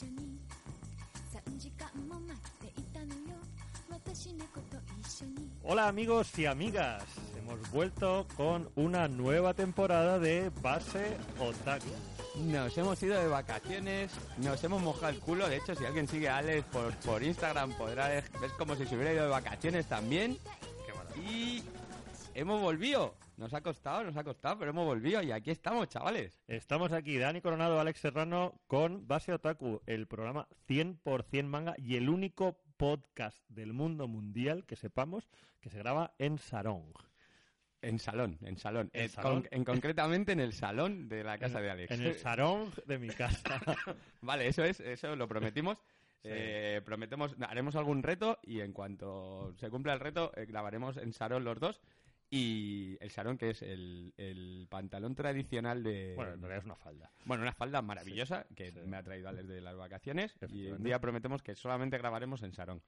緒に3時間も待っていたのよ私猫と一緒に Hola amigos y amigas, hemos vuelto con una nueva temporada de Base Otaku. Nos hemos ido de vacaciones, nos hemos mojado el culo. De hecho, si alguien sigue a Alex por, por Instagram, podrá ver es como si se hubiera ido de vacaciones también. Y hemos volvido. nos ha costado, nos ha costado, pero hemos volvido y aquí estamos, chavales. Estamos aquí, Dani Coronado, Alex Serrano, con Base Otaku, el programa 100% manga y el único podcast del mundo mundial que sepamos que se graba en Sarong. En salón, en salón. ¿En Eh, salón? con- en concretamente en el salón de la casa de Alex. En el Sarong de mi casa. Vale, eso es, eso lo prometimos. Sí. Eh, prometemos, haremos algún reto y en cuanto se cumpla el reto, eh, grabaremos en Sarón los dos. Y el Sarón, que es el, el pantalón tradicional de. bueno, en realidad es una falda. Bueno, una falda maravillosa que sí. me ha traído Alex de las vacaciones. Y un día prometemos que solamente grabaremos en Sarón.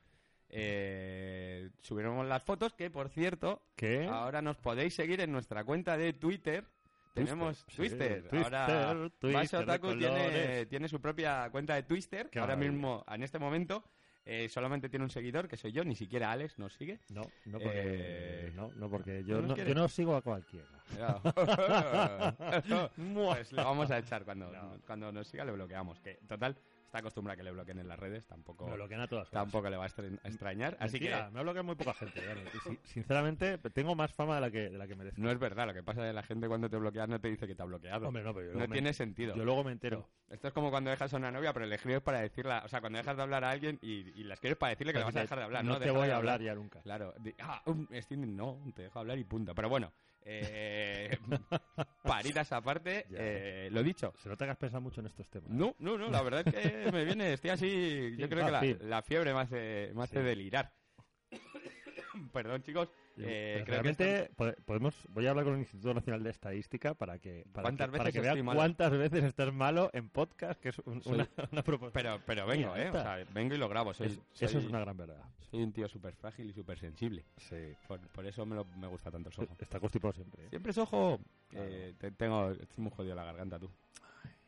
Eh, subiremos las fotos, que por cierto, ¿Qué? ahora nos podéis seguir en nuestra cuenta de Twitter. Tenemos sí, Twister. Twister, ahora Twister de Otaku tiene, tiene su propia cuenta de Twister. Qué ahora maravilla. mismo, en este momento, eh, solamente tiene un seguidor, que soy yo. Ni siquiera Alex nos sigue. No, no porque, Eh, no, no porque yo ¿no no, yo no sigo a cualquiera. pues lo vamos a echar cuando, No. cuando nos siga le bloqueamos que total está acostumbrado a que le bloqueen en las redes tampoco Me bloquean a todas horas. tampoco le va a extrañar así Mentira, que me ha bloqueado muy poca gente. Sinceramente, tengo más fama de la que, de la que merezco. no es verdad lo que pasa es que la gente cuando te bloquea no te dice que te ha bloqueado Hombre, no, pero me- tiene sentido Yo luego me entero. esto es como cuando dejas a una novia pero le escribes para decirla o sea cuando dejas de hablar a alguien y, y la escribes para decirle que le vas a dejar de hablar No no, te voy de a hablar ya nunca. claro Di- ah, um, no te dejo hablar y punto pero bueno eh, paritas aparte eh, lo dicho Se nota que has pensado mucho en estos temas. No, no, no, la verdad es que me viene, estoy así, yo creo que la, la fiebre me hace, me hace Sí. delirar. Perdón, chicos. Eh, creo realmente po- podemos voy a hablar con el Instituto Nacional de Estadística para que para ¿Cuántas que, veces para que vean malo? cuántas veces estás malo en podcast que es un- una, una propuesta pero, pero vengo, Mira, ¿eh? O sea, vengo y lo grabo. Soy, Es- soy- eso es una gran verdad Soy un tío súper frágil y súper sensible. sí Por, por eso me, lo- me gusta tanto el sojo. está constipado siempre ¿eh? Siempre es ojo. Claro. Eh, te- tengo, estoy muy jodido la garganta, tú.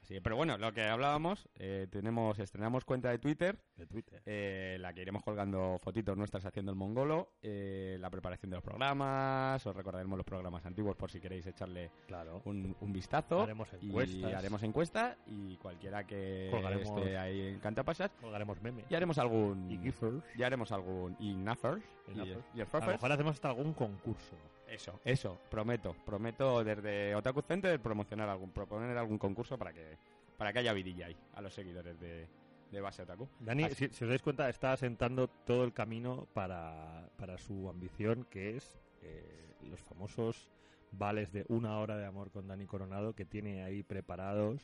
Sí, pero bueno, lo que hablábamos, eh, tenemos, estrenamos cuenta de Twitter. de Twitter eh, la que iremos colgando fotitos nuestras haciendo el mongolo, eh, la preparación de los programas, os recordaremos los programas antiguos por si queréis echarle claro un, un vistazo. Haremos Y encuestas. haremos encuesta y cualquiera que Colgaremos- esté ahí en Cantapasas. colgaremos memes Y haremos algún... y gifers Ya haremos algún... Y Nuffers. Y Y, y a lo mejor hacemos hasta algún concurso Eso, eso, prometo. Prometo desde Otaku Center promocionar algún, proponer algún concurso para que, para que haya vidilla ahí a los seguidores de, de Base Otaku. Dani, si os dais cuenta, está asentando todo el camino para, para su ambición, que es eh, los famosos vales de una hora de amor con Dani Coronado, que tiene ahí preparados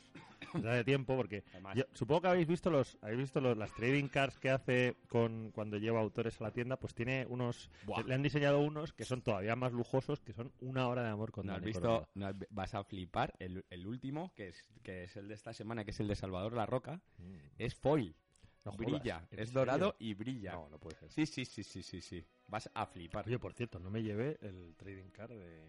desde hace tiempo, porque yo- supongo que habéis visto los habéis visto los, las trading cards que hace con cuando lleva autores a la tienda, pues tiene unos, Buah. le han diseñado unos que son todavía más lujosos, que son una hora de amor con ¿No has Dani visto? Coronado. no has- vas a flipar. El, el último, que es, que es el de esta semana, que es el de Salvador La Roca, es foil. Mm. No brilla. ¿en Es serio? dorado y brilla. No, no puede ser. Sí, sí, sí, sí, sí, sí. Vas a flipar. Oye, por cierto, no me llevé el trading card de,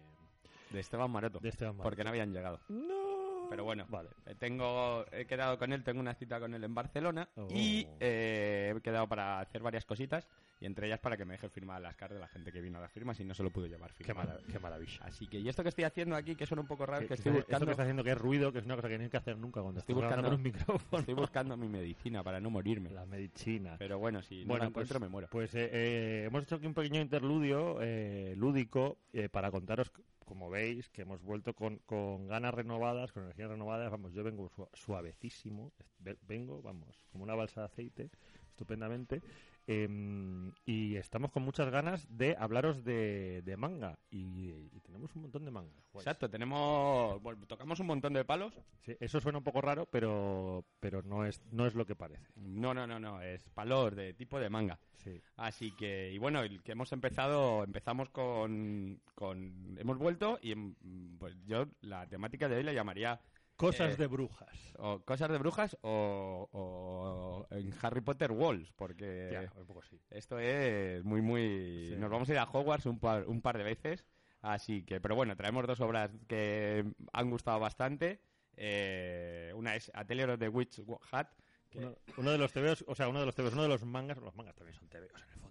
De Esteban Maroto. de Esteban Maroto. Porque no habían llegado. No. Pero bueno, Vale. eh, tengo, he quedado con él, tengo una cita con él en Barcelona Oh. y eh, he quedado para hacer varias cositas y entre ellas para que me deje firmar las cartas de la gente que vino a las firmas y no se lo pudo llevar Qué, firmado. mara- qué maravilla. Así que, y esto que estoy haciendo aquí, que suena un poco raro, Que- estoy está- Esto buscando, que está haciendo que es ruido, que es una cosa que no hay que hacer nunca cuando Estoy buscando- un micrófono. estoy buscando mi medicina para no morirme. La medicina. Pero bueno, si no bueno, la encuentro pues, me muero. Pues eh, eh, hemos hecho aquí un pequeño interludio eh, lúdico eh, para contaros, como veis, que hemos vuelto con, con ganas renovadas, con energías renovadas. Vamos, yo vengo su- suavecísimo, ve- vengo, vamos, como una balsa de aceite, estupendamente. Em, y estamos con muchas ganas de hablaros de, de manga. Y, y tenemos un montón de manga. guays. Exacto, tenemos, bueno, tocamos un montón de palos. Sí, eso suena un poco raro, pero, pero no, es, no es lo que parece. No, no, no, no, es palos de tipo de manga. Sí. Así que, y bueno, el que hemos empezado, empezamos con, con hemos vuelto y mm, pues yo la temática de hoy la llamaría Cosas Eh, de brujas. o cosas de brujas o, o en Harry Potter Walls, porque Ya, un poco sí. esto es muy, muy... Sí. Nos vamos a ir a Hogwarts un par, un par de veces, así que, pero bueno, traemos dos obras que han gustado bastante. Eh, una es Atelier of the Witch Hat, uno, uno de los TVOs, o sea, uno de los TVOs, uno de los mangas, los mangas también son TVOs en el fondo.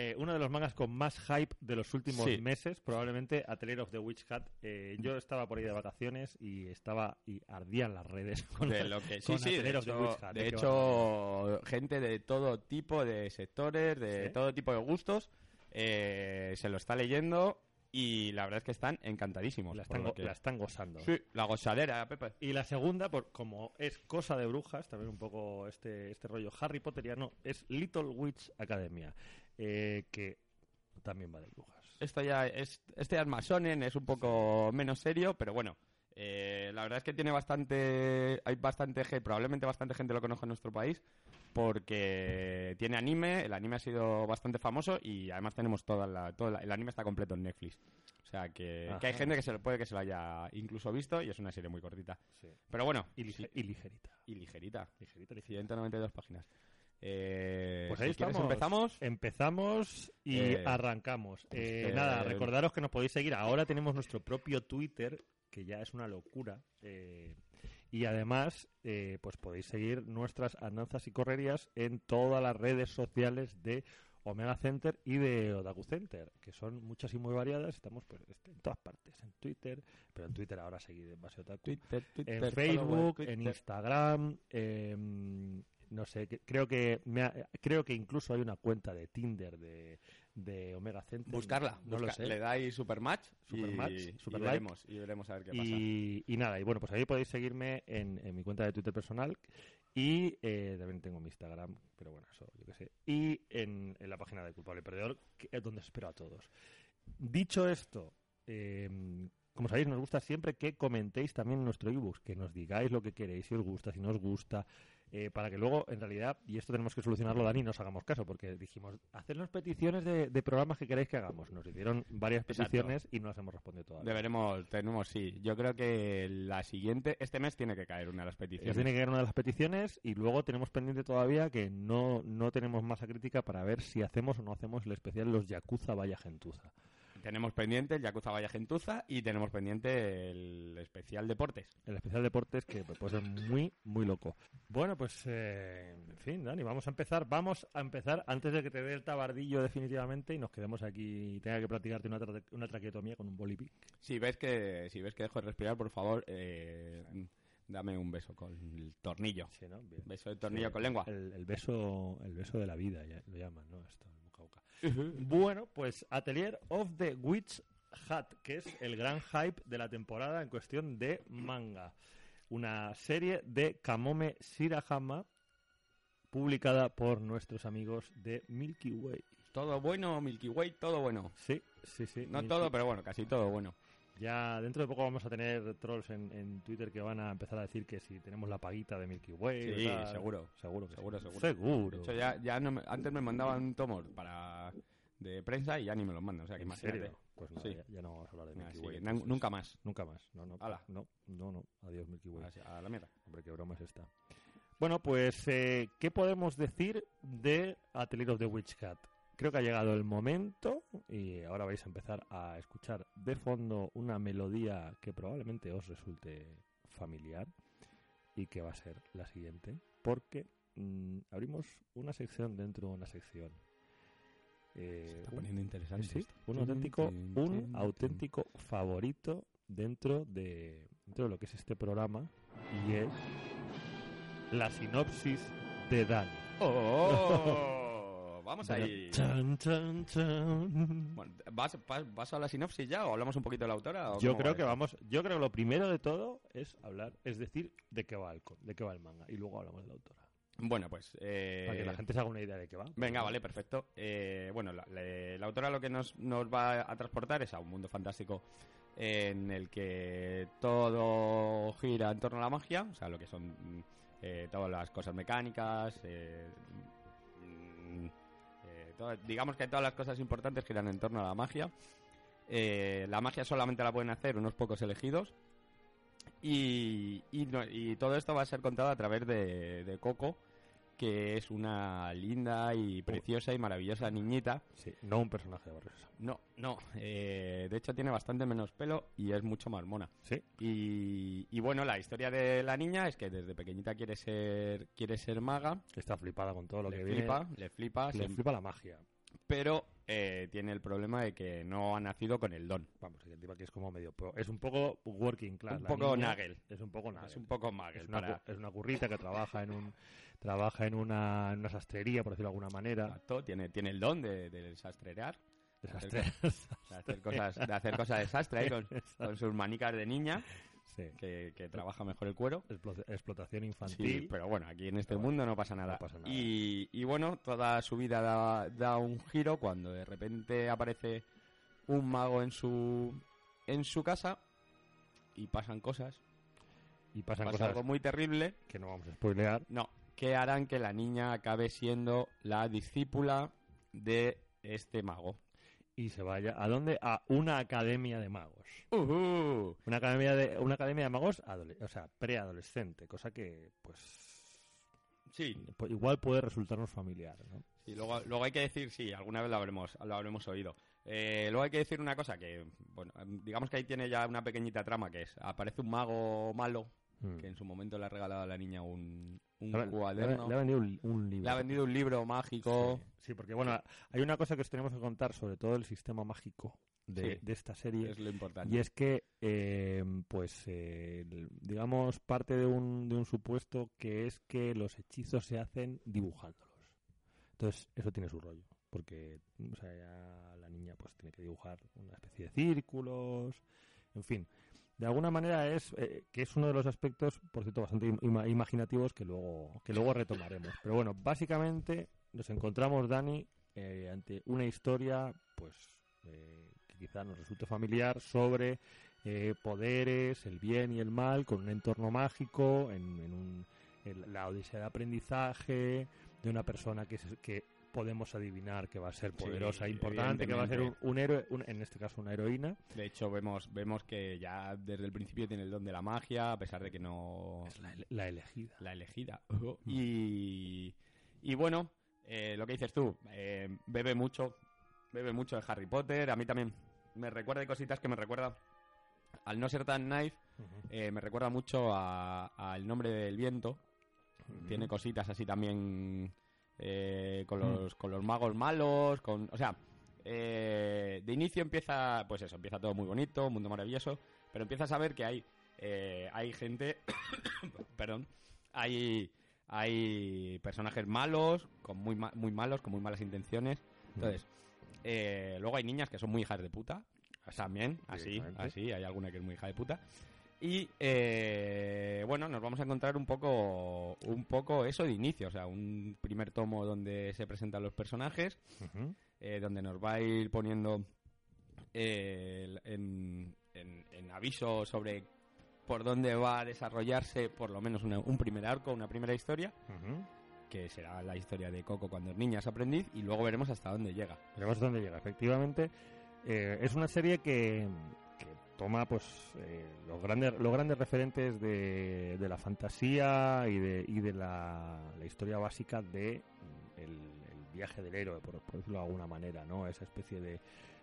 Eh, uno de los mangas con más hype de los últimos Sí. meses, probablemente Atelier of the Witch Cat. Eh, yo estaba por ahí de vacaciones y estaba y ardían las redes con, De lo que sí, con sí, de of the hecho, Witch Hat, de hecho, gente de todo tipo de sectores, de Sí. todo tipo de gustos, eh, se lo está leyendo y la verdad es que están encantadísimos. la están, lo go- que- la están gozando. Sí, la gozadera, Pepe. Y la segunda, por, como es cosa de brujas, también un poco este, este rollo Harry Potteriano, es Little Witch Academia, eh, que también va de brujas. Esto ya es, este ya es más shonen, es un poco menos serio, pero bueno. eh, la verdad es que tiene bastante, hay bastante gente, probablemente bastante gente lo conoce en nuestro país, porque tiene anime, el anime ha sido bastante famoso y además tenemos toda la, toda la- el anime está completo en Netflix. O sea que, que hay gente que se lo puede que se lo haya incluso visto y es una serie muy cortita. Sí. Pero bueno, Y, lige- y ligerita. y ligerita. Ligerita, ligerita. 192 páginas. Eh, Pues si ahí quieres, estamos. empezamos. Empezamos y Eh, arrancamos. Eh, este- Nada, recordaros que nos podéis seguir. Ahora tenemos nuestro propio Twitter, que ya es una locura. eh, y además, eh, pues podéis seguir nuestras andanzas y correrías en todas las redes sociales de Omega Center y de Otaku Center, que son muchas y muy variadas. Estamos pues, este, en todas partes, en Twitter, pero en Twitter ahora seguid en base Otaku. Twitter, Twitter, en Facebook, Twitter. en Instagram, em, no sé, que- creo que me ha- creo que incluso hay una cuenta de Tinder de, de Omega Center. Buscarla, no lo sé. le dais supermatch, Supermatch, y, super y like. veremos, y veremos a ver qué pasa. Y, y nada, y bueno, pues ahí podéis seguirme en, en mi cuenta de Twitter personal y eh, también tengo mi Instagram, pero bueno, eso yo qué sé. Y en, en la página de Culpable Perdedor, que es donde espero a todos. Dicho esto, eh, como sabéis, nos gusta siempre que comentéis también nuestro ebook, que nos digáis lo que queréis, si os gusta, si no os gusta, eh, para que luego, en realidad, y esto tenemos que solucionarlo, Dani, no os hagamos caso, porque dijimos, hacernos peticiones de, de programas que queráis que hagamos. Nos hicieron varias Exacto. peticiones y no las hemos respondido todavía. Deberemos, tenemos, sí. Yo creo que la siguiente, este mes tiene que caer una de las Eh, peticiones. Tiene que caer una de las peticiones y luego tenemos pendiente todavía que no, no tenemos masa crítica para ver si hacemos o no hacemos el especial Los Yakuza Vaya Gentuza. Tenemos pendiente el Yakuza Vaya Gentuza y tenemos pendiente el especial deportes. El especial deportes que puede ser muy, muy loco. Bueno, pues, eh, en fin, Dani, vamos a empezar. Vamos a empezar antes de que te dé el tabardillo definitivamente y nos quedemos aquí y tenga que practicarte una, tra- una traqueotomía con un bolipic. Si ves que, si ves que dejo de respirar, por favor, eh, dame un beso con el tornillo. Sí, ¿no? Bien. Beso de tornillo Sí, con lengua. El, el beso, el beso de la vida, ya lo llaman, ¿no? Esto, el boca a boca. Bueno, pues Atelier of the Witch Hat, que es el gran hype de la temporada en cuestión de manga. Una serie de Kamome Shirahama publicada por nuestros amigos de Milky Way. Todo bueno, Milky Way, todo bueno. Sí, sí, sí. No Milky- todo, pero bueno, casi todo bueno. Ya dentro de poco vamos a tener trolls en, en Twitter que van a empezar a decir que si tenemos la paguita de Milky Way. Sí, seguro. Seguro, que Seguro, sí. seguro. Seguro. De hecho, ya, ya no me- antes me mandaban un tomo para de prensa y ya ni me los mandan. O sea, que ¿En imagínate. serio? Pues nada, Sí. ya, ya no vamos a hablar de Venga, Milky Way. entonces. nunca más. Nunca más. No, no. No, no, no. Adiós, Milky Way. A la mierda. Hombre, qué broma es esta. Bueno, pues, eh, ¿qué podemos decir de Atelier of the Witch Cat? Creo que ha llegado el momento y ahora vais a empezar a escuchar de fondo una melodía que probablemente os resulte familiar y que va a ser la siguiente, porque mm, abrimos una sección dentro de una sección. Eh, Se está un- poniendo interesante. Sí, un auténtico, un auténtico favorito dentro de, dentro de lo que es este programa y es la sinopsis de Dan. ¡Oh! Vamos ahí. Chan, chan, chan. Bueno, ¿vas, vas, vas a la sinopsis ya o hablamos un poquito de la autora? o Yo creo va que vamos, yo creo que lo primero de todo es hablar, es decir, de qué va el, co- de qué va el manga y luego hablamos de la autora. Bueno, pues... eh, Para que la gente se haga una idea de qué va. Venga, vale, perfecto. Eh, bueno, la, la- la autora lo que nos, nos va a transportar es a un mundo fantástico en el que todo gira en torno a la magia, o sea, lo que son mm, eh, todas las cosas mecánicas, eh, digamos que todas las cosas importantes giran en torno a la magia. Eh, la magia solamente la pueden hacer unos pocos elegidos. Y, todo esto va a ser contado a través de Coco, que es una linda y preciosa y maravillosa niñita. Sí, no un personaje de Barrio Sésamo. No, no. eh, de hecho, tiene bastante menos pelo y es mucho más mona. Sí, Y, y bueno, la historia de la niña es que desde pequeñita quiere ser quiere ser maga, está flipada con todo lo le que flipa, viene. le flipa, Le se- flipa la magia. pero eh, tiene el problema de que no ha nacido con el don. Vamos, es como medio... pro- Es un poco working class. Un poco. Nagel. Es un poco Nagel. Es un poco magel Es una, para cu- es una currita que trabaja en un trabaja en una, en una sastrería, por decirlo de alguna manera. Exacto, tiene, tiene el don de, de sastrear, de hacer cosas, de hacer cosas de sastre con sus manicas de niña, Sí. que, que trabaja mejor el cuero. Explo- Explotación Sí, infantil. pero bueno, aquí en este Pero mundo no pasa nada. no pasa nada. Y, y bueno, toda su vida da, da un giro cuando de repente aparece un mago en su en su casa y pasan cosas. y pasan Pasa cosas algo muy terrible. que no vamos a spoilear. No, que harán que la niña acabe siendo la discípula de este mago. Y se vaya. ¿A dónde? A una academia de magos. Ujú. Una academia de, una academia de magos o sea, preadolescente, cosa que, pues, Sí, igual puede resultarnos familiar, ¿no? Sí, luego, luego hay que decir, sí, alguna vez lo habremos, lo habremos oído. Eh, luego hay que decir una cosa que, bueno, digamos que ahí tiene ya una pequeñita trama que es, aparece un mago malo Mm. que en su momento le ha regalado a la niña un, un Le le cuaderno. Le ha vendido un, un libro. Le ha vendido un libro mágico. Sí, sí, porque bueno, hay una cosa que os tenemos que contar sobre todo el sistema mágico de, Sí. de esta serie. Es lo importante. Y es que, eh, pues, eh, digamos, parte de un, de un supuesto que es que los hechizos se hacen dibujándolos. Entonces, eso tiene su rollo. Porque, o sea, ya la niña pues tiene que dibujar una especie de círculos, en fin. De alguna manera es eh, que es uno de los aspectos, por cierto, bastante ima- imaginativos que luego, que luego retomaremos. Pero bueno, básicamente nos encontramos, Dani, eh, ante una historia, pues, eh, que quizá nos resulte familiar sobre eh, poderes, el bien y el mal, con un entorno mágico, en, en un- la odisea de aprendizaje, de una persona que, se- que podemos adivinar que va a ser Sí, poderosa, importante, que va a ser un, héroe, un- en este caso una heroína. De hecho, vemos, vemos que ya desde el principio tiene el don de la magia, a pesar de que no... Es la, ele- la elegida. la elegida. Y, y bueno, eh, lo que dices tú, eh, bebe mucho, bebe mucho de Harry Potter. A mí también me recuerda hay cositas que me recuerda, al no ser tan knife, eh, me recuerda mucho a- al nombre del viento. Tiene cositas así también eh, con, los, con los magos malos, con, o sea, eh, de inicio empieza, pues eso, empieza todo muy bonito, un mundo maravilloso, pero empiezas a ver que hay, eh, hay gente, perdón, hay, hay personajes malos, con muy, ma- muy malos, con muy malas intenciones. Entonces, eh, luego hay niñas que son muy hijas de puta, también, así, así, hay alguna que es muy hija de puta. Y eh, bueno, nos vamos a encontrar un poco, un poco eso de inicio, o sea, un primer tomo donde se presentan los personajes, eh, donde nos va a ir poniendo eh, en, en- en aviso sobre por dónde va a desarrollarse por lo menos una- un primer arco, una primera historia, que será la historia de Coco cuando es niña es aprendiz, y luego veremos hasta dónde llega. Veremos dónde llega. Efectivamente, eh, es una serie que toma pues eh, los grandes los grandes referentes de, de la fantasía y de, y de la, la historia básica de mm, el, viaje del héroe, por, decirlo de alguna manera, ¿no? Esa especie de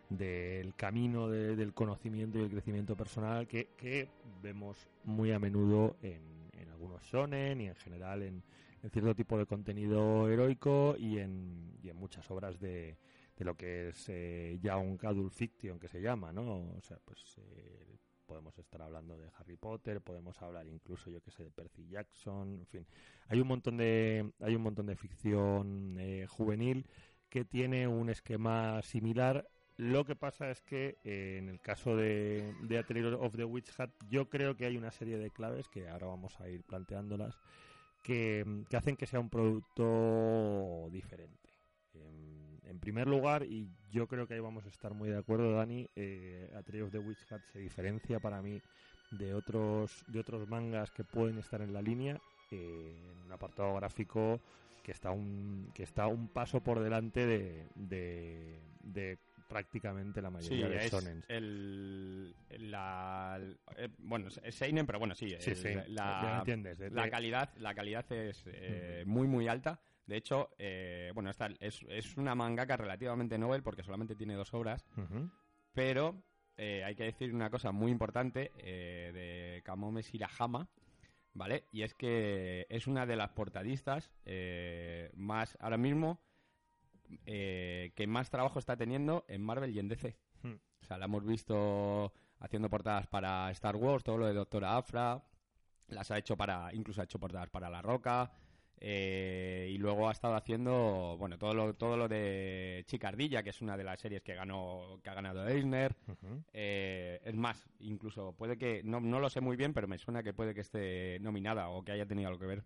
del camino de- del conocimiento y el crecimiento personal que, que vemos muy a menudo en, en algunos shonen y en general en, en cierto tipo de contenido heroico y en, y en muchas obras de, de lo que es eh, Young Adult Fiction, que se llama, ¿no? O sea, pues eh, podemos estar hablando de Harry Potter, podemos hablar incluso, yo que sé, de Percy Jackson, en fin. Hay un montón de, hay un montón de ficción eh, juvenil que tiene un esquema similar. Lo que pasa es que eh, en el caso de, de Atelier of the Witch Hat, yo creo que hay una serie de claves que ahora vamos a ir planteándolas que, que hacen que sea un producto diferente. En, en primer lugar, y yo creo que ahí vamos a estar muy de acuerdo, Dani, eh, of the Witch Hat se diferencia para mí de otros, de otros mangas que pueden estar en la línea, eh, en un apartado gráfico que está un, que está un paso por delante de, de, de prácticamente la Sí, mayoría de es shonens. el, la, eh, bueno, es Seinen, pero bueno, sí, Sí, el- sí, ya la, entiendes. de- la de- calidad, la calidad es eh, muy, muy alta. De hecho, eh, bueno, esta es, es una mangaka relativamente novel porque solamente tiene dos obras, pero eh, hay que decir una cosa muy importante eh, de Kamome Shirahama, ¿vale? Y es que es una de las portadistas eh, más, ahora mismo, eh, que más trabajo está teniendo en Marvel y en DC. Hmm. O sea, la hemos visto haciendo portadas para Star Wars, todo lo de Doctora Afra, las ha hecho para, incluso ha hecho portadas para La Roca, eh, y luego ha estado haciendo, bueno, todo lo, todo lo de Chicardilla, que es una de las series que ganó, que ha ganado Eisner. Eh, es más, incluso puede que, no, no lo sé muy bien, pero me suena que puede que esté nominada o que haya tenido algo que ver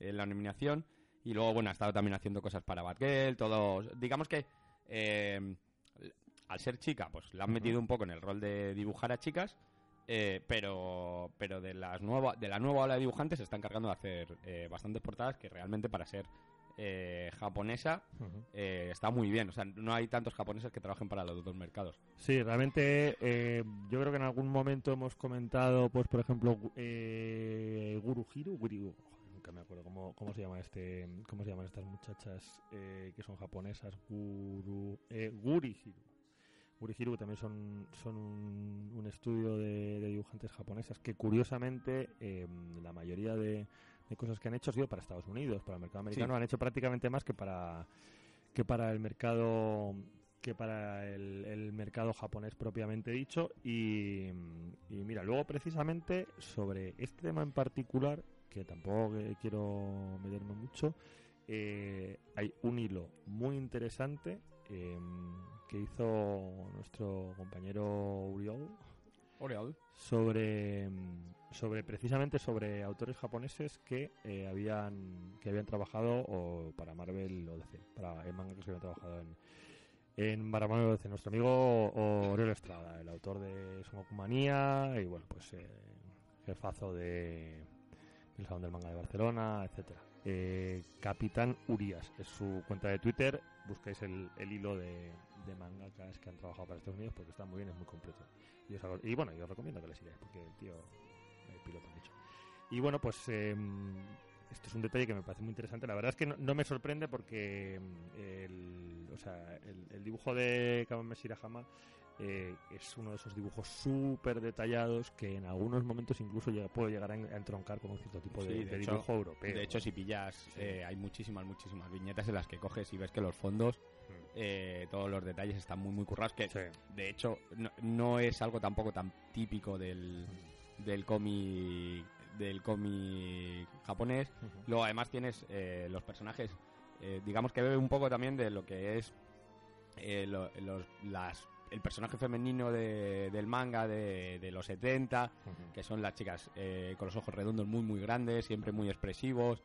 en la nominación. Y luego, bueno, ha estado también haciendo cosas para Batgirl, todo. Digamos que eh, al ser chica, pues la han metido un poco en el rol de dibujar a chicas. Eh, pero pero de las nueva, de la nueva ola de dibujantes se está encargando de hacer eh, bastantes portadas que realmente para ser eh, japonesa eh, está muy bien. O sea, no hay tantos japoneses que trabajen para los dos mercados. Sí, realmente eh, yo creo que en algún momento hemos comentado, pues por ejemplo, gu- eh, Guru Guri- joder, nunca me acuerdo cómo, cómo se llama este, cómo se llaman estas muchachas eh, que son japonesas, Guru, eh, Guri Hiro. Que también son, son un, un estudio de, de dibujantes japonesas que curiosamente eh, la mayoría de, de cosas que han hecho ha sido para Estados Unidos, para el mercado americano, Sí. han hecho prácticamente más que para que para el mercado que para el, el mercado japonés propiamente dicho y, y mira luego precisamente sobre este tema en particular que tampoco quiero meterme mucho eh, hay un hilo muy interesante eh, que hizo nuestro compañero Uriol sobre sobre precisamente sobre autores japoneses que eh, habían que habían trabajado o para Marvel o DC para en manga que se habían trabajado en en para Marvel o DC nuestro amigo Oriol Estrada el autor de Son Manía y bueno pues eh, jefazo de del Salón del Manga de Barcelona etcétera. Eh, Capitán Urias es su cuenta de Twitter. Buscáis el, el hilo de, de mangakas que han trabajado para Estados Unidos porque está muy bien es muy completo y, os hago- y bueno, yo os recomiendo que le sigáis porque el tío eh, pilota mucho. Y bueno, pues eh, esto es un detalle que me parece muy interesante. La verdad es que no, no me sorprende porque mm, el, o sea, el, el dibujo de Kamame Shirahama eh, es uno de esos dibujos súper detallados que en algunos momentos incluso llega, puede llegar a, en- a entroncar con un cierto tipo de, Sí, de de hecho- dibujo europeo. De hecho, si pillas, Sí. eh, hay muchísimas, muchísimas viñetas en las que coges y ves que los fondos. Eh, todos los detalles están muy, muy currados. Que Sí. de hecho no, no es algo tampoco tan típico del, del cómic del cómic japonés. Luego, además, tienes eh, los personajes, eh, digamos que bebe un poco también de lo que es eh, lo- los, las, el personaje femenino de- del manga de, de los 70 Ujú. que son las chicas eh, con los ojos redondos muy muy grandes, siempre muy expresivos,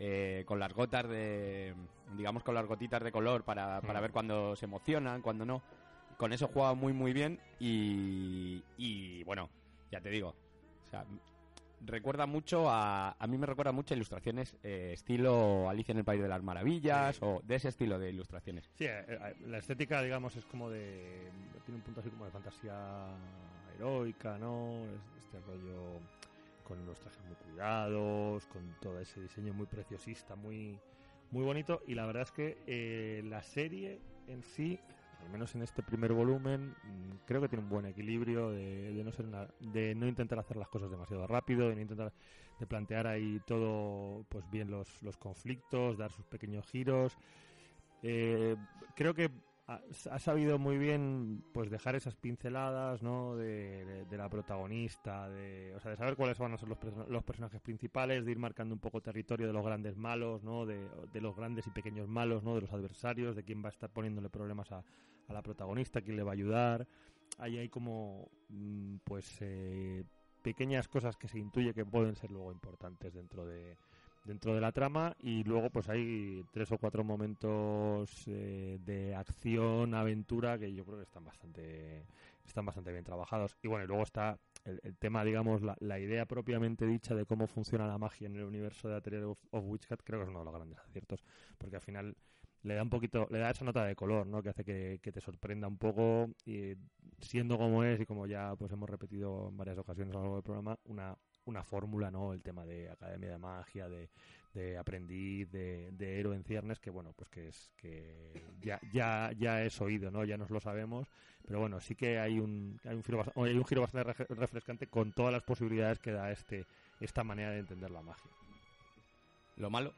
eh, con las gotas de, digamos con las gotitas de color para, para Mm. ver cuando se emocionan, cuando no. Con eso juega muy muy bien y, y bueno, ya te digo, o sea, recuerda mucho a, a mí me recuerda mucho a ilustraciones eh, estilo Alicia en el País de las Maravillas Sí. o de ese estilo de ilustraciones. Sí, eh, eh, la estética, digamos, es como de. Tiene un punto así como de fantasía heroica, ¿no? Es- Este rollo con los trajes muy cuidados, con todo ese diseño muy preciosista, muy, muy bonito. Y la verdad es que eh, la serie en sí, al menos en este primer volumen, mm, creo que tiene un buen equilibrio de, de no ser una- de no intentar hacer las cosas demasiado rápido, de no intentar de plantear ahí todo, pues bien los, los conflictos, dar sus pequeños giros. Eh, creo que ha, ha sabido muy bien pues dejar esas pinceladas no de, la protagonista de o sea de saber cuáles van a ser los, los personajes principales de ir marcando un poco territorio de los grandes malos no de, de los grandes y pequeños malos no de los adversarios de quién va a estar poniéndole problemas a, a la protagonista quién le va a ayudar. Ahí hay como mm, pues eh, pequeñas cosas que se intuye que pueden ser luego importantes dentro de dentro de la trama y luego pues hay tres o cuatro momentos eh, de acción aventura que yo creo que están bastante están bastante bien trabajados y bueno y luego está el, tema digamos la, la idea propiamente dicha de cómo funciona la magia en el universo de Atelier of, of Witchcat creo que es uno de los grandes aciertos porque al final le da un poquito, le da esa nota de color, ¿no? Que hace que, que te sorprenda un poco y siendo como es y como ya pues hemos repetido en varias ocasiones a lo largo del programa, una, una fórmula, ¿no? El tema de Academia de Magia, de, aprendiz, de, de héroe en ciernes, que bueno, pues que es que ya, ya, ya es oído, ¿no? Ya nos lo sabemos, pero bueno, sí que hay un, hay un, giro, hay un giro bastante re- refrescante con todas las posibilidades que da este, esta manera de entender la magia. Lo malo,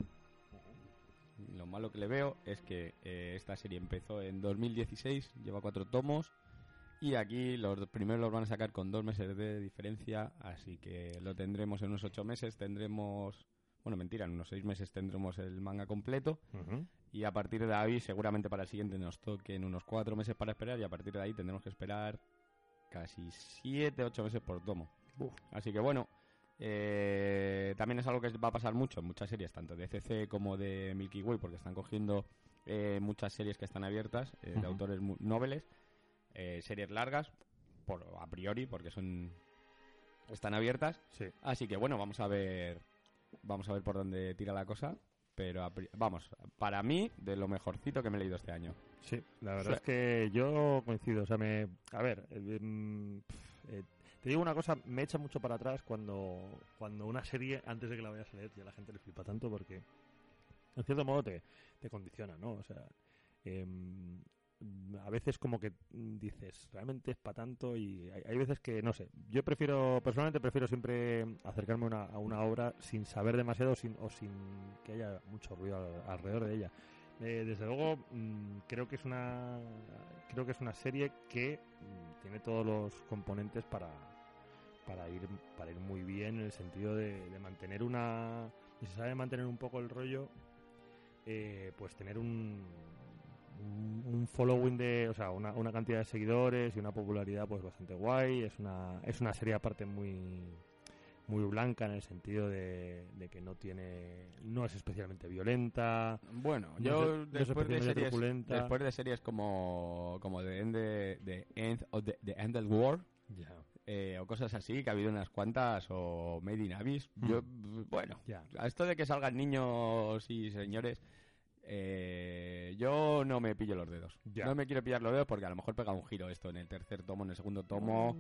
lo malo que le veo es que eh, esta serie empezó en 2016, lleva cuatro tomos y aquí los primeros los van a sacar con dos meses de diferencia, así que lo tendremos en unos ocho meses, tendremos, bueno, mentira, en unos seis meses tendremos el manga completo. Y a partir de ahí seguramente para el siguiente nos toquen unos cuatro meses para esperar y a partir de ahí tendremos que esperar casi siete, ocho meses por tomo. Así que bueno, eh, también es algo que va a pasar mucho en muchas series, tanto de CC como de Milky Way, porque están cogiendo eh, muchas series que están abiertas, eh, de autores noveles, eh, series largas, por a priori, porque son están abiertas. Sí. Así que bueno, vamos a ver, vamos a ver por dónde tira la cosa. Pero a vamos, para mí, de lo mejorcito que me he leído este año. Sí, la verdad es que yo coincido. O sea, me. A ver, eh, pf, eh, te digo una cosa, me echa mucho para atrás cuando, cuando una serie, antes de que la vayas a leer, ya la gente le flipa tanto porque, en cierto modo, te, te condiciona, ¿no? O sea, em, a veces como que dices, realmente es para tanto y hay, hay veces que, no sé, yo prefiero, personalmente prefiero siempre acercarme una, a una obra sin saber demasiado sin, o sin que haya mucho ruido al- alrededor de ella. Eh, desde luego mm, creo que es una creo que es una serie que mm, tiene todos los componentes para para ir para ir muy bien en el sentido de, de mantener una si se sabe mantener un poco el rollo eh, pues tener un, un following de o sea una, una cantidad de seguidores y una popularidad pues bastante guay es una es una serie aparte muy muy blanca en el sentido de, de que no tiene no es especialmente violenta Bueno, No yo no después, de series, truculenta. después de series como, como The End, de, The End of the, The End of War eh, o cosas así, que ha habido unas cuantas, o Made in Abyss, Mm. yo, bueno, ya a esto de que salgan niños y señores, eh, yo no me pillo los dedos. Ya. No me quiero pillar los dedos porque a lo mejor pega un giro esto en el tercer tomo, en el segundo tomo,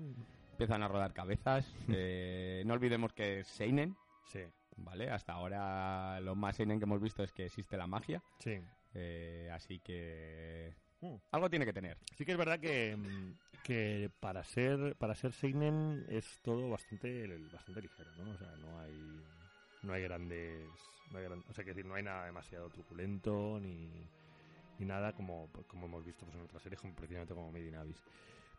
empiezan a rodar cabezas. Eh, no olvidemos que es Seinen, sí ¿vale? Hasta ahora lo más Seinen que hemos visto es que existe la magia. sí eh, así que Mm. algo tiene que tener. Sí que es verdad que, mm, que para ser para ser Seinen es todo bastante bastante ligero, ¿no? O sea, no hay no hay grandes no hay o sea, que decir, no hay nada demasiado truculento ni, ni nada como como hemos visto pues, en otras series como precisamente como Made in Abyss.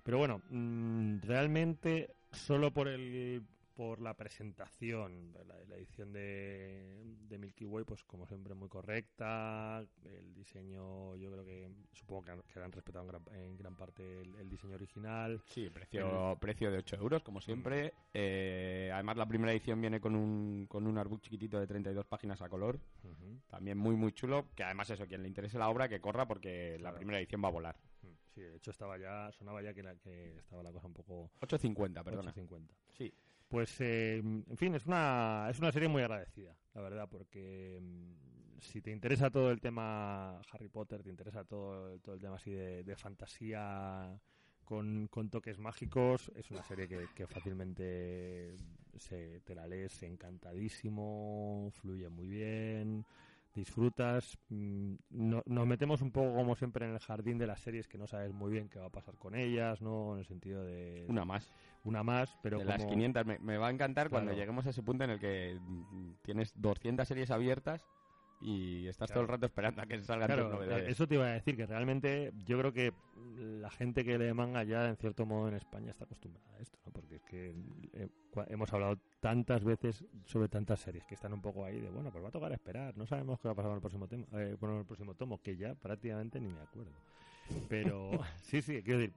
Pero bueno, mm, realmente solo por el por la presentación, la, la edición de, de Milky Way, pues como siempre muy correcta, el diseño yo creo que supongo que han, que han respetado en gran, en gran parte el, el diseño original. Sí, precio, precio de 8 euros, como siempre. Eh, además, la primera edición viene con un, con un artbook chiquitito de 32 páginas a color. También muy, muy chulo. Que además, eso, quien le interese la obra, que corra porque la primera edición va a volar. Sí, de hecho estaba ya, sonaba ya que, la, que estaba la cosa un poco 8.50, perdona. 8.50. Sí. Pues, eh, en fin, es una, es una serie muy agradecida, la verdad, porque mm, si te interesa todo el tema Harry Potter, te interesa todo, todo el tema así de, fantasía con, con toques mágicos, es una serie que, que fácilmente se, te la lees encantadísimo, fluye muy bien, disfrutas. mm, no- nos metemos un poco, como siempre, en el jardín de las series que no sabes muy bien qué va a pasar con ellas, ¿no? En el sentido de Una más. Una más, pero de como... las 500. Me, me va a encantar cuando lleguemos a ese punto en el que tienes 200 series abiertas y estás Claro. todo el rato esperando a que salgan Claro, tus novedades. eso te iba a decir, que realmente yo creo que la gente que lee manga ya en cierto modo en España está acostumbrada a esto, ¿no? Porque es que eh, hemos hablado tantas veces sobre tantas series que están un poco ahí de, bueno, pues va a tocar esperar, no sabemos qué va a pasar con el próximo tema, eh, con el próximo tomo, que ya prácticamente ni me acuerdo. Pero sí, sí, quiero decir,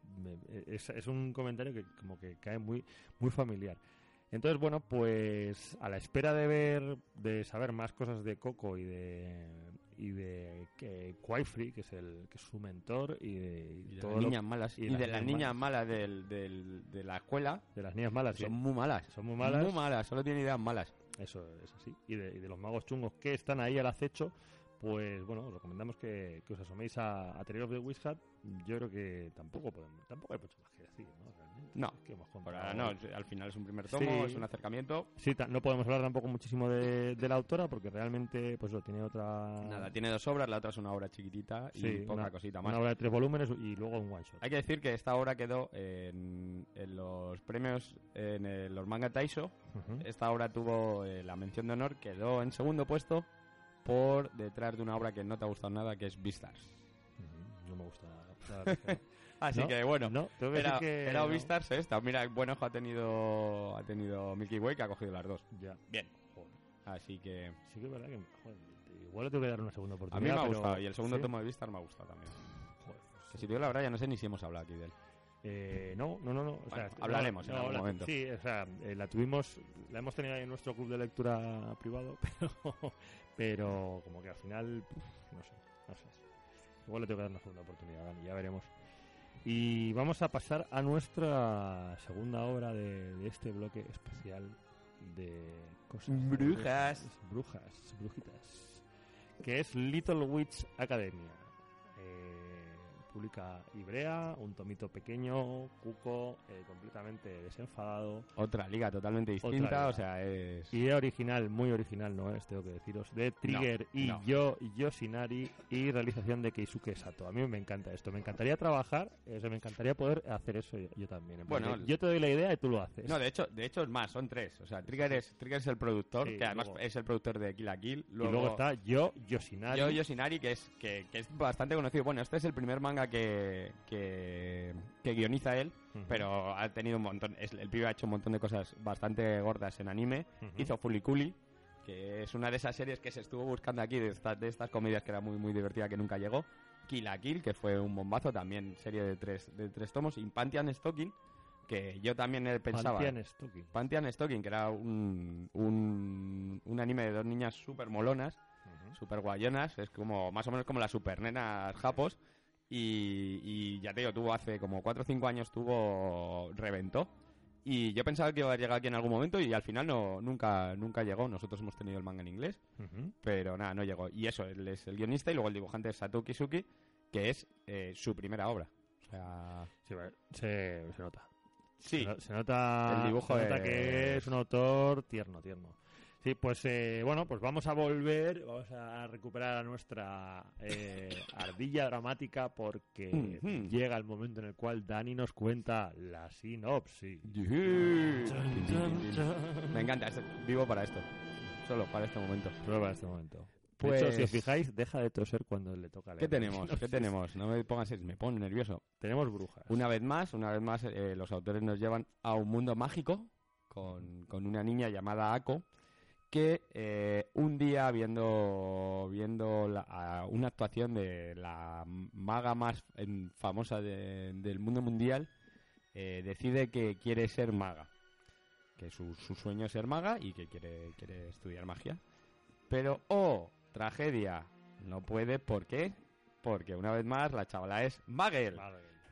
es, es un comentario que como que cae muy, muy familiar. Entonces, bueno, pues a la espera de ver, de saber más cosas de Coco y de y de que que es el que es su mentor y de, Y de todo las niñas malas. y de las niñas malas del, del- de la escuela. de las niñas malas, Son muy malas. son muy malas. Muy malas, solo tienen ideas malas. Eso es así. Y de, y de los magos chungos que están ahí al acecho, pues bueno, os recomendamos que, que os asoméis a, a Tales of the Wizard. Yo creo que tampoco podemos, tampoco hay mucho más que decir, ¿no? Realmente. No, Es que hemos contado- ahora no, al final es un primer tomo, Sí. es un acercamiento. Sí, no podemos hablar tampoco muchísimo de, de la autora porque realmente, pues lo tiene otra. Nada, tiene dos obras, la otra es una obra chiquitita y Sí, poca una- cosita más. Una obra de tres volúmenes y luego un one shot. Hay que decir que esta obra quedó en, en los premios, en el- los manga Taisho. Esta obra tuvo eh, la mención de honor, quedó en segundo puesto por detrás de una obra que no te ha gustado nada, que es Beastars. Ujú, No me gusta. no. Así ¿No? que bueno, No, era, que era no. Beastars esta. Mira, buen ojo ha tenido, ha tenido Milky Way, que ha cogido las dos. Ya. Bien. Joder. Así que Sí que es verdad que joder, igual le tengo que dar una segunda a mí oportunidad. me ha pero- gustado. Y el segundo ¿Sí? tomo de Beastars me ha gustado también. Joder, pues Que si te digo la verdad, ya no sé ni si hemos hablado aquí de él. Eh, no, no, no, no. O Bueno, sea, hablaremos no, en no, algún la- momento. Sí, o sea, eh, la tuvimos, la hemos tenido ahí en nuestro club de lectura privado, pero, pero como que al final, no sé, no sé. Igual le tengo que dar una segunda oportunidad, Dani, ya veremos. Y vamos a pasar a nuestra segunda obra de, de este bloque especial de cosas. Brujas. Brujas, brujitas. Que es Little Witch Academia. Eh, publica Ibrea, un tomito pequeño, cuco, eh, completamente desenfadado. Otra liga totalmente distinta, liga. o sea, es... Idea original, muy original no es, tengo que deciros, de Trigger y no. Yo Yoshinari y realización de Keisuke Sato. A mí me encanta esto, me encantaría trabajar, o sea, me encantaría poder hacer eso yo, yo también. Bueno, yo te doy la idea y tú lo haces. No, de hecho, de hecho es más, son tres. O sea, Trigger es, Trigger es el productor, Sí, que además luego- es el productor de Kill la Kill. y luego está Yo Yoshinari. Yo Yoshinari, que es, que, que es bastante conocido. Bueno, este es el primer manga que, que, que guioniza él, Ujú. pero ha tenido un montón. Es, el pibe ha hecho un montón de cosas bastante gordas en anime. Ujú. Hizo Fuliculi, que es una de esas series que se estuvo buscando aquí, de, estas de estas comedias que era muy, muy divertida, que nunca llegó. Kill la Kill, que fue un bombazo también, serie de tres, de tres tomos. Y Pantheon Stocking, que yo también pensaba. Pantheon Stocking. Pantheon Stocking, que era un, un, un anime de dos niñas súper molonas, Ujú. súper guayonas, es como más o menos como las super nenas japos. Y, y ya te digo, tuvo hace como 4 o 5 años, tuvo. reventó. Y yo pensaba que iba a llegar aquí en algún momento y al final no nunca nunca llegó. Nosotros hemos tenido el manga en inglés, pero nada, no llegó. Y eso, él es el guionista y luego el dibujante es Satoki Suki, que es eh, su primera obra. O sea, Sí, se, se nota. sí, Se, no- se nota, El dibujo se nota que es un autor tierno, tierno. Sí, pues eh, bueno, pues vamos a volver, vamos a recuperar a nuestra eh, ardilla dramática porque llega el momento en el cual Dani nos cuenta la sinopsis. Me encanta, esto- vivo para esto. Solo para este momento. Prueba este momento. De Pues- hecho, si os fijáis, deja de toser cuando le toca leer. ¿Qué tenemos? ¿Qué tenemos? No me pongas me pongo nervioso. Tenemos brujas. Una vez más, una vez más, eh, los autores nos llevan a un mundo mágico con, con una niña llamada Ako que eh, un día viendo viendo la- una actuación de la maga más famosa de- del mundo mundial eh, decide que quiere ser maga. Que su, su sueño es ser maga y que quiere, quiere estudiar magia. Pero oh tragedia. No puede ¿por qué? porque una vez más la chavala es Magel.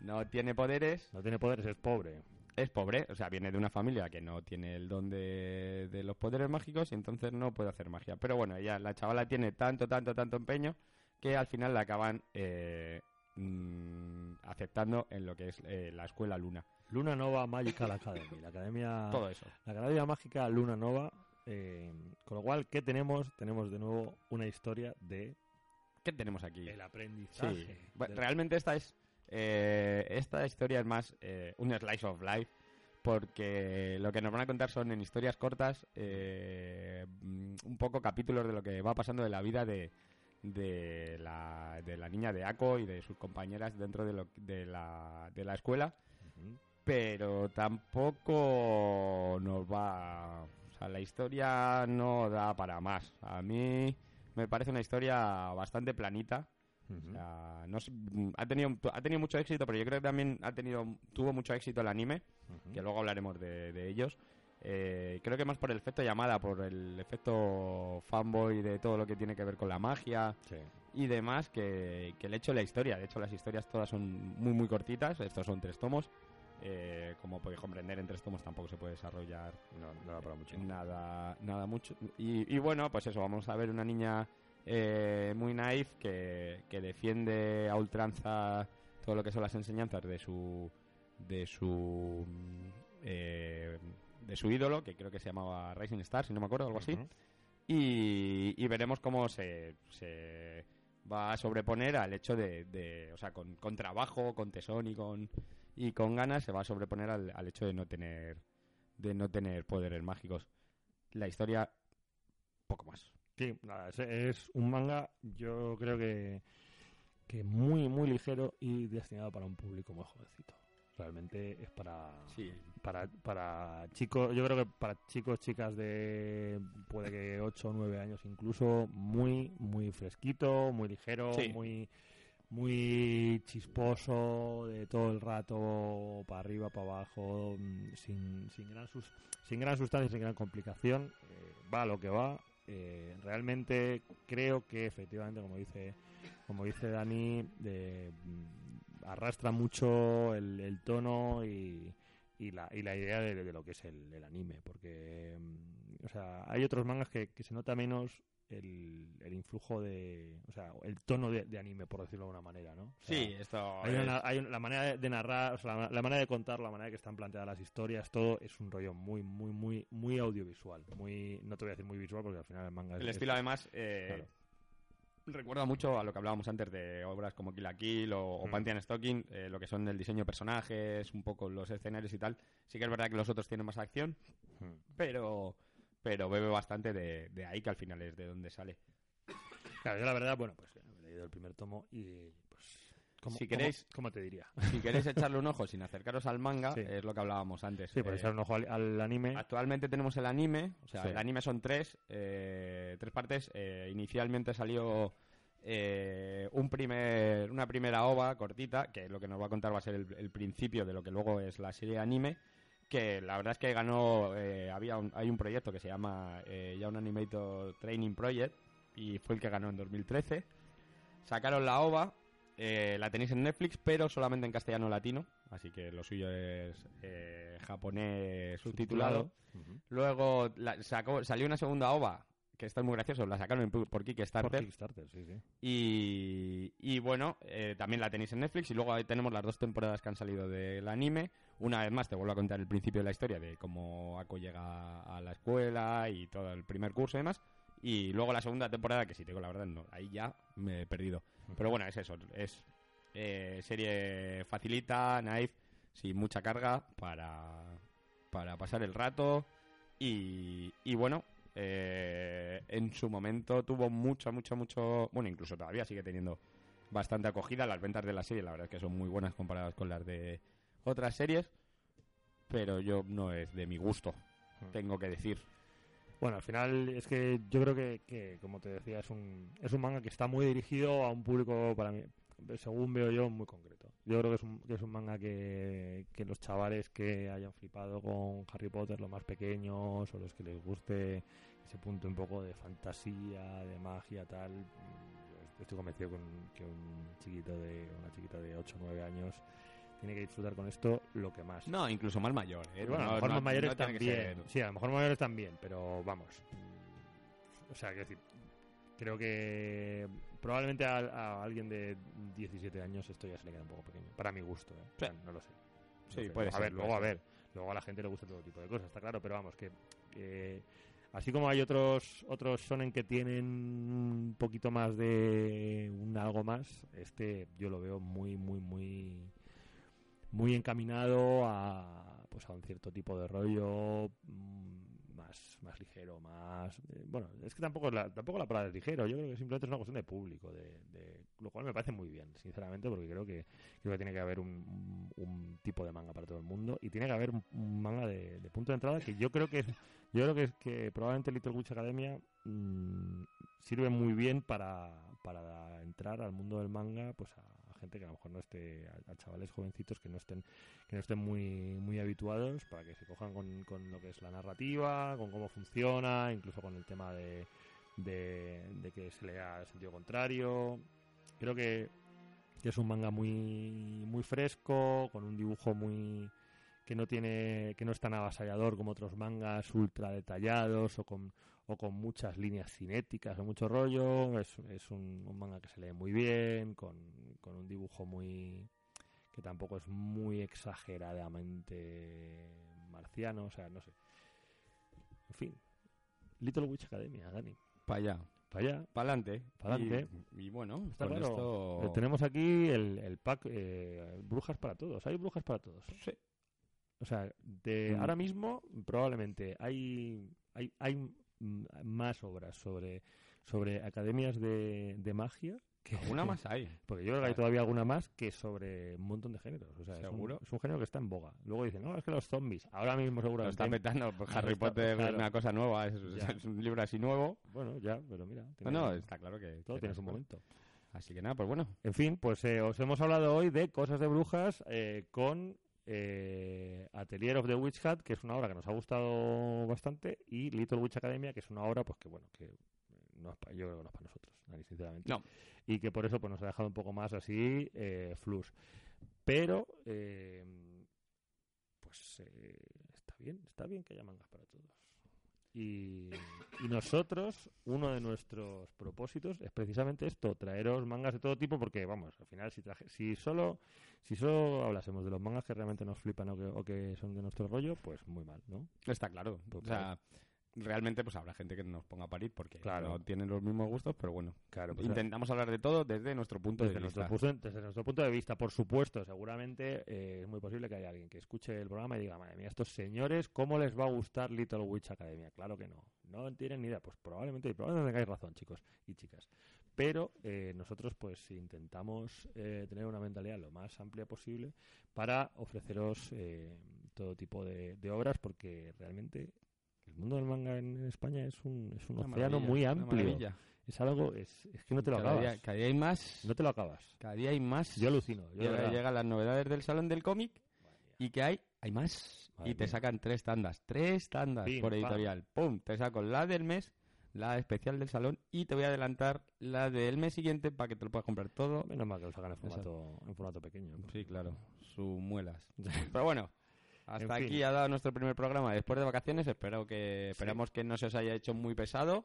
No tiene poderes, No tiene poderes, es pobre. Es pobre, o sea, viene de una familia que no tiene el don de, de los poderes mágicos y entonces no puede hacer magia. Pero bueno, ella, la chavala tiene tanto, tanto, tanto empeño que al final la acaban eh, mm, aceptando en lo que es eh, la escuela Luna. Luna Nova Magical Academy. La academia Todo eso. La Academia Mágica Luna Nova. eh, con lo cual, ¿qué tenemos? Tenemos de nuevo una historia de ¿Qué tenemos aquí? el Sí. aprendizaje. Bueno, realmente esta es eh, esta historia es más eh, un slice of life porque lo que nos van a contar son en historias cortas eh, mm, un poco capítulos de lo que va pasando de la vida de, de, la, de la niña de Ako y de sus compañeras dentro de, lo, de, la, de la escuela pero tampoco nos va o sea la historia no da para más. A mí me parece una historia bastante planita Ujú. o sea, no mm, ha tenido ha tenido mucho éxito, pero yo creo que también ha tenido tuvo mucho éxito el anime, Ujú. que luego hablaremos de, de ellos. Eh, creo que más por el efecto llamada, por el efecto fanboy de todo lo que tiene que ver con la magia Sí. y demás, que, que el hecho de la historia. De hecho, las historias todas son muy, muy cortitas. Estos son tres tomos. Eh, como podéis comprender, en tres tomos tampoco se puede desarrollar No, no da para mucho. nada, nada mucho. Y, y bueno, pues eso, vamos a ver una niña eh, muy naif que, que defiende a ultranza todo lo que son las enseñanzas de su de su mm, eh, de su ídolo que creo que se llamaba Rising Star si no me acuerdo algo así. Y, y veremos cómo se, se va a sobreponer al hecho de, de- o sea con, con trabajo con tesón y con y con ganas se va a sobreponer al, al hecho de no tener de no tener poderes mágicos. La historia poco más Sí, nada, es, es un manga, yo creo que, que muy, muy ligero y destinado para un público muy jovencito. Realmente es para, sí para, para chicos, yo creo que para chicos, chicas de puede que 8 o 9 años incluso, muy, muy fresquito, muy ligero, Sí. muy muy chisposo de todo el rato para arriba para abajo mm, sin, sin gran sus- sin gran sustancia sin gran complicación eh, va a lo que va Eh, realmente creo que efectivamente como dice como dice Dani de, mm, arrastra mucho el, tono y, y la, y la idea de, lo que es el, anime, porque mm, o sea, hay otros mangas que se nota menos el, el influjo de, o sea, el tono de, de anime, por decirlo de alguna manera, ¿no? O sea, sí esto hay es- una, hay una- la manera de, narrar, o sea, la, la manera de contar, la manera que están planteadas las historias, todo es un rollo muy, muy, muy, muy audiovisual, muy, no te voy a decir muy visual porque al final el manga es- el es- estilo además eh, claro. recuerda mucho a lo que hablábamos antes de obras como Kill la Kill o, o Mm. Pantheon Stocking, eh, lo que son el diseño de personajes, un poco los escenarios y tal. Sí que es verdad que los otros tienen más acción, Hmm. pero pero bebe bastante de, de ahí, que al final es de donde sale. Claro, yo la verdad, bueno, pues he leído el primer tomo y pues... ¿cómo, Si queréis- ¿Cómo te diría? Si queréis echarle un ojo sin acercaros al manga, Sí. es lo que hablábamos antes. Sí, por Eh, echar un ojo al, al anime. Actualmente tenemos el anime, o sea, Sí. el anime son tres, eh, tres partes. Eh, inicialmente salió eh, un primer, una primera ova cortita, que lo que nos va a contar va a ser el, el principio de lo que luego es la serie anime, que la verdad es que ganó, eh, había un- hay un proyecto que se llama eh, Young Animator Training Project, y fue el que ganó en 2013. Sacaron la ova, eh, la tenéis en Netflix, pero solamente en castellano latino, así que lo suyo es eh, japonés subtitulado. Luego la- sacó, salió una segunda ova, que está muy gracioso, la sacaron por Por Kickstarter. Kickstarter, sí, sí. Y, y bueno, eh, también la tenéis en Netflix. Y luego ahí tenemos las dos temporadas que han salido del anime. Una vez más te vuelvo a contar el principio de la historia de cómo Ako llega a la escuela y todo el primer curso y demás. Y luego la segunda temporada, que si te digo la verdad, no, ahí ya me he perdido. Pero bueno, es eso, es eh, serie facilita, knife, sin mucha carga para, para pasar el rato. Y, y bueno, eh, en su momento tuvo mucho, mucho, mucho. Bueno, incluso todavía sigue teniendo bastante acogida. Las ventas de la serie, la verdad es que son muy buenas comparadas con las de otras series. Pero yo no es de mi gusto, tengo que decir. Bueno, al final es que yo creo que, que, como te decía, es un, es un manga que está muy dirigido a un público, para mí, según veo yo, muy concreto. Yo creo que es un, que es un manga que, que los chavales que hayan flipado con Harry Potter, los más pequeños, o los que les guste ese punto un poco de fantasía, de magia, tal, yo estoy convencido con, que un chiquito de, una chiquita de 8 o 9 años tiene que disfrutar con esto lo que más. No, incluso más mayor. ¿eh? Bueno, a lo mejor no- más mayores no que también. Sí, a lo mejor mayores también, pero vamos. O sea, quiero decir, creo que probablemente a, a alguien de 17 años esto ya se le queda un poco pequeño. Para mi gusto, ¿eh? O sea, no lo sé. No Sí, sé. puede a ser, ver, puede luego a ver. Luego a la gente le gusta todo tipo de cosas, está claro, pero vamos, que. que Así como hay otros otros shonen que tienen un poquito más de un algo más, este yo lo veo muy muy muy muy encaminado a pues a un cierto tipo de rollo mm, más ligero más eh, bueno es que tampoco la, tampoco la palabra es ligero yo creo que simplemente es una cuestión de público de, de- lo cual me parece muy bien sinceramente porque creo que creo que tiene que haber un, tipo de manga para todo el mundo y tiene que haber un, manga de, punto de entrada que yo creo que es yo creo que es que probablemente Little Witch Academia mm, sirve muy bien para, para entrar al mundo del manga pues a gente que a lo mejor no esté a, chavales jovencitos que no estén que no estén muy muy habituados para que se cojan con, con lo que es la narrativa con cómo funciona incluso con el tema de de, de que se lea el sentido contrario. Creo que, que es un manga muy muy fresco con un dibujo muy que no tiene que no es tan avasallador como otros mangas ultra detallados o con o con muchas líneas cinéticas o mucho rollo es, es un, un manga que se lee muy bien con, con un dibujo muy que tampoco es muy exageradamente marciano o sea no sé en fin Little Witch Academia Dani Para allá, para allá para adelante. Pa'lante. Y, y bueno, Está con claro. esto... Eh, tenemos aquí el, el pack eh, brujas para todos. Hay brujas para todos. Sí. O sea, de Mm. ahora mismo probablemente hay hay, hay más obras sobre sobre academias de, de magia que Alguna más hay. Porque yo creo que hay todavía alguna más que sobre un montón de géneros. O sea, es un- ¿Seguro? Es un, género que está en boga. Luego dicen, no, es que los zombies. Ahora mismo seguro Lo está petando. pues Harry está- Potter claro. es una cosa nueva, es, un libro así nuevo. Bueno, ya, pero mira. No, no, está claro que... todo tiene su momento. Así que nada, pues bueno. En fin, pues eh, os hemos hablado hoy de Cosas de Brujas eh, con eh, Atelier of the Witch Hat, que es una obra que nos ha gustado bastante, y Little Witch Academia, que es una obra pues que bueno, que no es pa- yo creo que no es para nosotros, sinceramente. No. Y que por eso pues nos ha dejado un poco más así eh, flus. Pero eh, pues eh, está bien, está bien que haya mangas para todos. Y, y nosotros, uno de nuestros propósitos es precisamente esto, traeros mangas de todo tipo, porque vamos, al final si traje, si solo si solo hablásemos de los mangas que realmente nos flipan o que, o que son de nuestro rollo, pues muy mal, ¿no? Está claro. Pues o sea, realmente pues habrá gente que nos ponga a parir porque Claro. no tienen los mismos gustos, pero bueno. Claro, pues, Intentamos hablar de todo desde nuestro punto desde de nuestro, vista. punto, desde nuestro punto de vista, por supuesto, seguramente eh, es muy posible que haya alguien que escuche el programa y diga, madre mía, estos señores, ¿cómo les va a gustar Little Witch Academia? Claro que no, no tienen ni idea, pues probablemente, probablemente tengáis razón, chicos y chicas. Pero eh, nosotros pues intentamos eh, tener una mentalidad lo más amplia posible para ofreceros eh, todo tipo de, de obras porque realmente el mundo del manga en España es un, es un Una océano muy amplio. Es algo, es, es que no te lo cada, acabas. día, cada día hay más. No te lo acabas. Cada día hay más. Yo alucino. Yo verdad. llegan las novedades del salón del cómic y que hay, hay más. Madre y te mía. sacan tres tandas, tres tandas Pim, por pam. editorial. Pum, te saco la del mes, la especial del salón y te voy a adelantar la del mes siguiente para que te lo puedas comprar todo. Menos mal que lo sacan en formato, en formato pequeño. Sí, claro, sus muelas. Pero bueno, hasta En aquí fin. ha dado nuestro primer programa después de vacaciones. Espero que esperamos que no se os haya hecho muy pesado.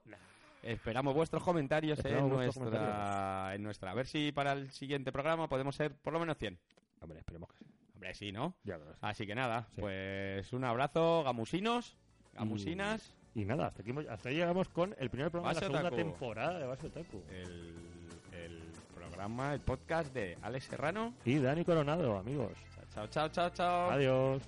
Esperamos vuestros comentarios en Esperamos vuestros nuestra, en nuestra. A ver si para el siguiente programa podemos ser por lo menos 100. Hombre, esperemos que sí. Hombre, sí, ¿no? Ya verás. Así que nada, Sí. pues un abrazo, gamusinos, gamusinas. Y nada, hasta aquí, hasta ahí llegamos con el primer programa Base de la segunda Otaku. temporada de Base Otaku. El, el programa, el podcast de Alex Serrano. Y Dani Coronado, amigos. Chao, chao, chao, chao. Adiós.